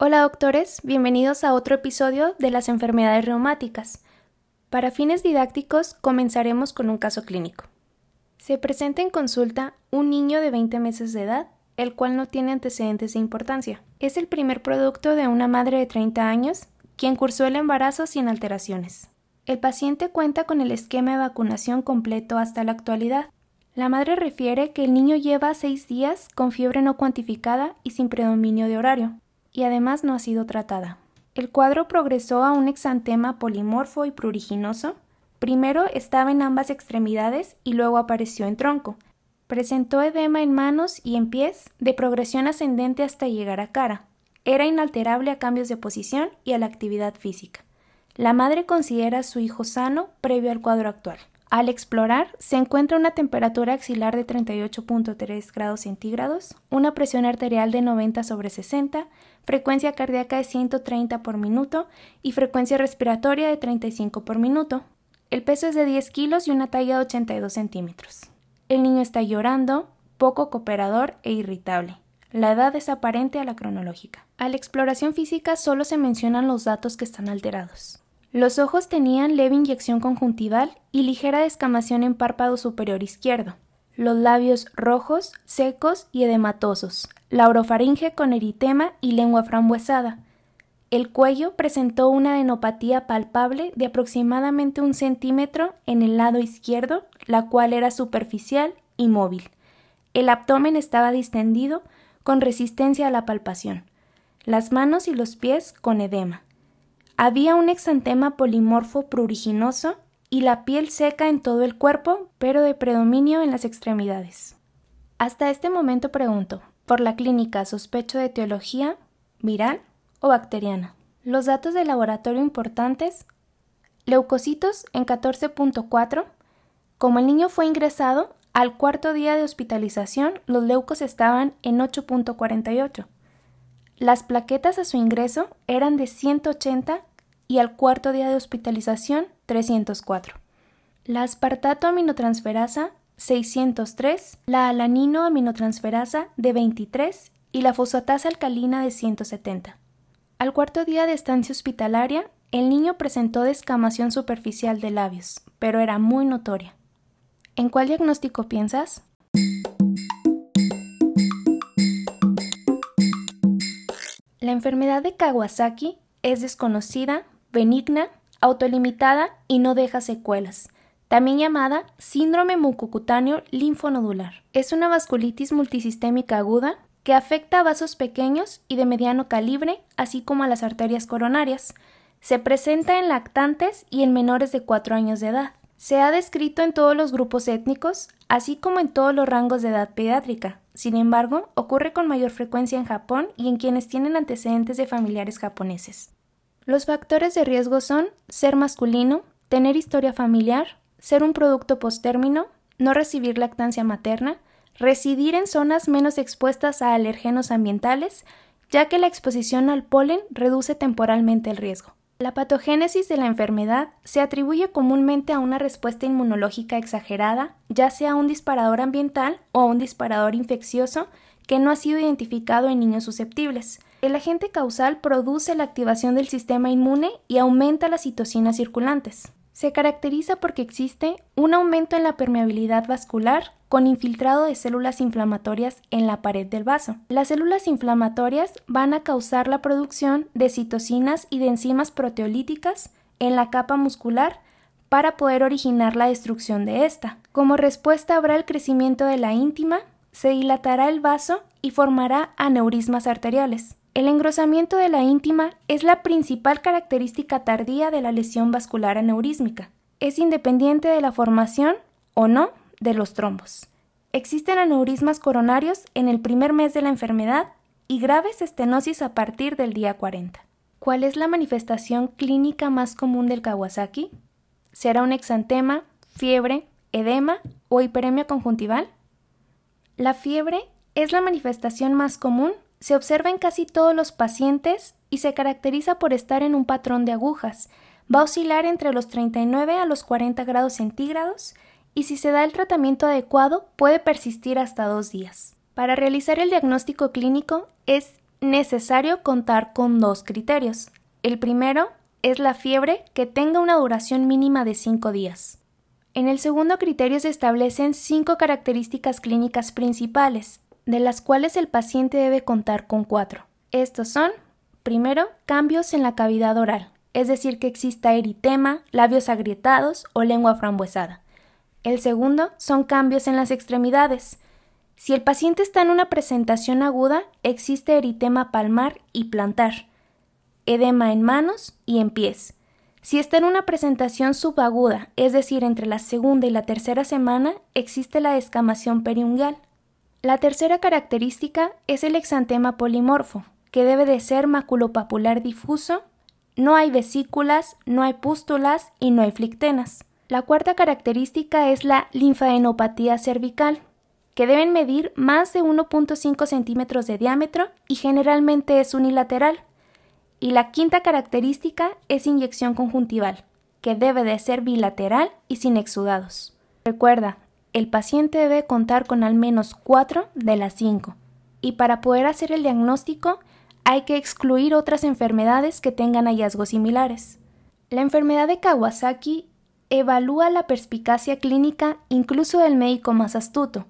Hola doctores, bienvenidos a otro episodio de las enfermedades reumáticas. Para fines didácticos comenzaremos con un caso clínico. Se presenta en consulta un niño de 20 meses de edad, el cual no tiene antecedentes de importancia. Es el primer producto de una madre de 30 años, quien cursó el embarazo sin alteraciones. El paciente cuenta con el esquema de vacunación completo hasta la actualidad. La madre refiere que el niño lleva seis días con fiebre no cuantificada y sin predominio de horario y además no ha sido tratada. El cuadro progresó a un exantema polimorfo y pruriginoso. Primero estaba en ambas extremidades y luego apareció en tronco. Presentó edema en manos y en pies, de progresión ascendente hasta llegar a cara. Era inalterable a cambios de posición y a la actividad física. La madre considera a su hijo sano previo al cuadro actual. Al explorar, se encuentra una temperatura axilar de 38.3 grados centígrados, una presión arterial de 90 sobre 60, frecuencia cardíaca de 130 por minuto y frecuencia respiratoria de 35 por minuto. El peso es de 10 kilos y una talla de 82 centímetros. El niño está llorando, poco cooperador e irritable. La edad es aparente a la cronológica. A la exploración física solo se mencionan los datos que están alterados. Los ojos tenían leve inyección conjuntival y ligera descamación en párpado superior izquierdo. Los labios rojos, secos y edematosos. La orofaringe con eritema y lengua frambuesada. El cuello presentó una adenopatía palpable de aproximadamente un centímetro en el lado izquierdo, la cual era superficial y móvil. El abdomen estaba distendido, con resistencia a la palpación. Las manos y los pies con edema. Había un exantema polimorfo pruriginoso y la piel seca en todo el cuerpo, pero de predominio en las extremidades. Hasta este momento pregunto, por la clínica sospecho de etiología viral o bacteriana. Los datos de laboratorio importantes, leucocitos en 14.4, como el niño fue ingresado, al cuarto día de hospitalización los leucos estaban en 8.48. Las plaquetas a su ingreso eran de 180 y al cuarto día de hospitalización 304. La aspartato aminotransferasa 603, la alanino aminotransferasa de 23 y la fosfatasa alcalina de 170. Al cuarto día de estancia hospitalaria, el niño presentó descamación superficial de labios, pero era muy notoria. ¿En cuál diagnóstico piensas? La enfermedad de Kawasaki es desconocida, benigna, autolimitada y no deja secuelas, también llamada síndrome mucocutáneo linfonodular. Es una vasculitis multisistémica aguda que afecta a vasos pequeños y de mediano calibre, así como a las arterias coronarias. Se presenta en lactantes y en menores de 4 años de edad. Se ha descrito en todos los grupos étnicos, así como en todos los rangos de edad pediátrica. Sin embargo, ocurre con mayor frecuencia en Japón y en quienes tienen antecedentes de familiares japoneses. Los factores de riesgo son ser masculino, tener historia familiar, ser un producto postérmino, no recibir lactancia materna, residir en zonas menos expuestas a alergenos ambientales, ya que la exposición al polen reduce temporalmente el riesgo. La patogénesis de la enfermedad se atribuye comúnmente a una respuesta inmunológica exagerada, ya sea un disparador ambiental o un disparador infeccioso que no ha sido identificado en niños susceptibles. El agente causal produce la activación del sistema inmune y aumenta las citocinas circulantes. Se caracteriza porque existe un aumento en la permeabilidad vascular con infiltrado de células inflamatorias en la pared del vaso. Las células inflamatorias van a causar la producción de citocinas y de enzimas proteolíticas en la capa muscular para poder originar la destrucción de esta. Como respuesta habrá el crecimiento de la íntima, se dilatará el vaso y formará aneurismas arteriales. El engrosamiento de la íntima es la principal característica tardía de la lesión vascular aneurísmica. Es independiente de la formación o no de los trombos. Existen aneurismas coronarios en el primer mes de la enfermedad y graves estenosis a partir del día 40. ¿Cuál es la manifestación clínica más común del Kawasaki? ¿Será un exantema, fiebre, edema o hiperemia conjuntival? La fiebre es la manifestación más común se observa en casi todos los pacientes y se caracteriza por estar en un patrón de agujas. Va a oscilar entre los 39 a los 40 grados centígrados y si se da el tratamiento adecuado puede persistir hasta dos días. Para realizar el diagnóstico clínico es necesario contar con dos criterios. El primero es la fiebre que tenga una duración mínima de 5 días. En el segundo criterio se establecen cinco características clínicas principales, de las cuales el paciente debe contar con cuatro. Estos son, primero, cambios en la cavidad oral, es decir, que exista eritema, labios agrietados o lengua frambuesada. El segundo son cambios en las extremidades. Si el paciente está en una presentación aguda, existe eritema palmar y plantar, edema en manos y en pies. Si está en una presentación subaguda, es decir, entre la segunda y la tercera semana, existe la descamación periungual. La tercera característica es el exantema polimorfo, que debe de ser maculopapular difuso, no hay vesículas, no hay pústulas y no hay flictenas. La cuarta característica es la linfadenopatía cervical, que deben medir más de 1.5 centímetros de diámetro y generalmente es unilateral. Y la quinta característica es inyección conjuntival, que debe de ser bilateral y sin exudados. Recuerda, el paciente debe contar con al menos 4 de las 5, y para poder hacer el diagnóstico hay que excluir otras enfermedades que tengan hallazgos similares. La enfermedad de Kawasaki evalúa la perspicacia clínica incluso del médico más astuto.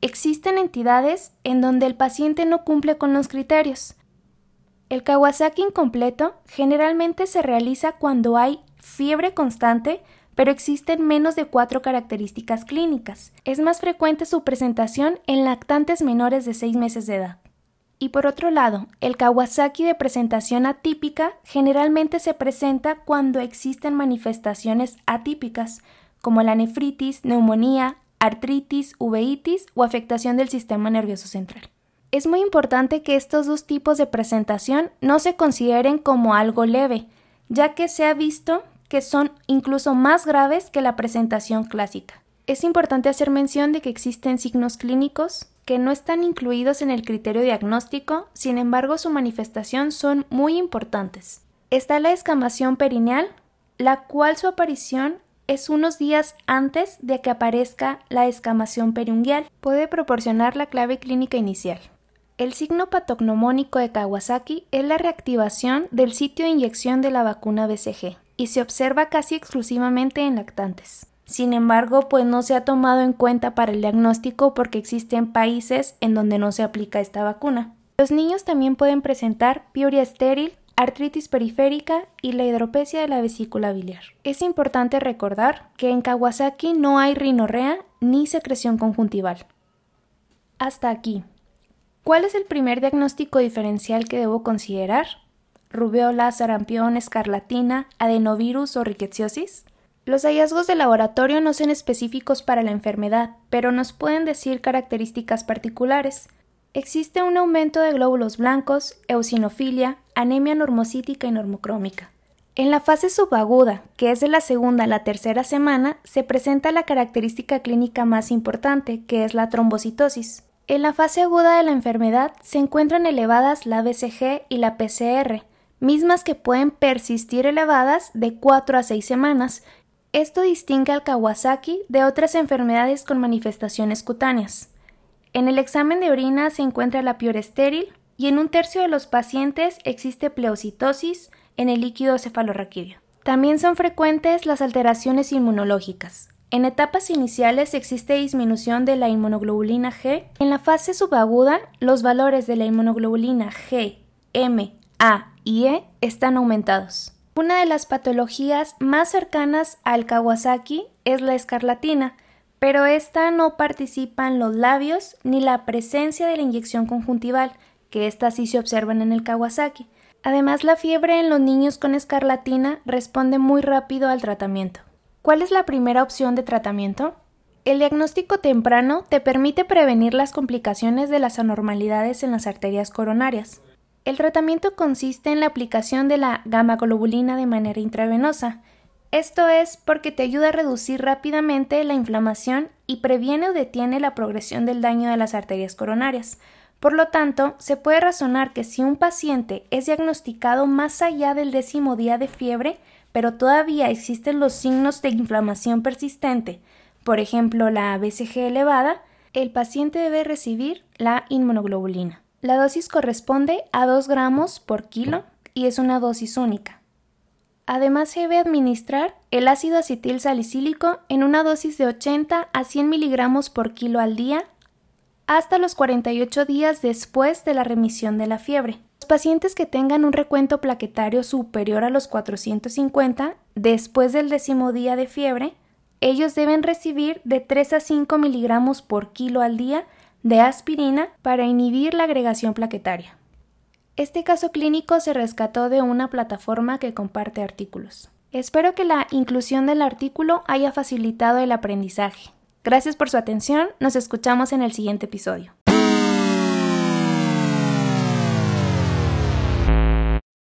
Existen entidades en donde el paciente no cumple con los criterios, el Kawasaki incompleto generalmente se realiza cuando hay fiebre constante, pero existen menos de cuatro características clínicas. Es más frecuente su presentación en lactantes menores de 6 meses de edad. Y por otro lado, el Kawasaki de presentación atípica generalmente se presenta cuando existen manifestaciones atípicas, como la nefritis, neumonía, artritis, uveitis o afectación del sistema nervioso central. Es muy importante que estos dos tipos de presentación no se consideren como algo leve, ya que se ha visto que son incluso más graves que la presentación clásica. Es importante hacer mención de que existen signos clínicos que no están incluidos en el criterio diagnóstico, sin embargo su manifestación son muy importantes. Está la escamación perineal, la cual su aparición es unos días antes de que aparezca la escamación periungual. Puede proporcionar la clave clínica inicial. El signo patognomónico de Kawasaki es la reactivación del sitio de inyección de la vacuna BCG y se observa casi exclusivamente en lactantes. Sin embargo, pues no se ha tomado en cuenta para el diagnóstico porque existen países en donde no se aplica esta vacuna. Los niños también pueden presentar piuria estéril, artritis periférica y la hidropesia de la vesícula biliar. Es importante recordar que en Kawasaki no hay rinorrea ni secreción conjuntival. Hasta aquí. ¿Cuál es el primer diagnóstico diferencial que debo considerar? ¿Rubiola, sarampión, escarlatina, adenovirus o rickettsiosis? Los hallazgos de laboratorio no son específicos para la enfermedad, pero nos pueden decir características particulares. Existe un aumento de glóbulos blancos, eosinofilia, anemia normocítica y normocrómica. En la fase subaguda, que es de la segunda a la tercera semana, se presenta la característica clínica más importante, que es la trombocitosis. En la fase aguda de la enfermedad se encuentran elevadas la BCG y la PCR, mismas que pueden persistir elevadas de 4 a 6 semanas. Esto distingue al Kawasaki de otras enfermedades con manifestaciones cutáneas. En el examen de orina se encuentra la pior estéril y en un tercio de los pacientes existe pleocitosis en el líquido cefalorraquídeo. También son frecuentes las alteraciones inmunológicas. En etapas iniciales existe disminución de la inmunoglobulina G. En la fase subaguda, los valores de la inmunoglobulina G, M, A y E están aumentados. Una de las patologías más cercanas al Kawasaki es la escarlatina, pero esta no participa en los labios ni la presencia de la inyección conjuntival, que estas sí se observan en el Kawasaki. Además, la fiebre en los niños con escarlatina responde muy rápido al tratamiento. ¿Cuál es la primera opción de tratamiento? El diagnóstico temprano te permite prevenir las complicaciones de las anormalidades en las arterias coronarias. El tratamiento consiste en la aplicación de la gamma globulina de manera intravenosa. Esto es porque te ayuda a reducir rápidamente la inflamación y previene o detiene la progresión del daño de las arterias coronarias. Por lo tanto, se puede razonar que si un paciente es diagnosticado más allá del décimo día de fiebre, pero todavía existen los signos de inflamación persistente, por ejemplo la BCG elevada, el paciente debe recibir la inmunoglobulina. La dosis corresponde a 2 gramos por kilo y es una dosis única. Además se debe administrar el ácido acetil salicílico en una dosis de 80 a 100 miligramos por kilo al día hasta los 48 días después de la remisión de la fiebre. Los pacientes que tengan un recuento plaquetario superior a los 450 después del décimo día de fiebre, ellos deben recibir de 3 a 5 miligramos por kilo al día de aspirina para inhibir la agregación plaquetaria. Este caso clínico se rescató de una plataforma que comparte artículos. Espero que la inclusión del artículo haya facilitado el aprendizaje. Gracias por su atención, nos escuchamos en el siguiente episodio.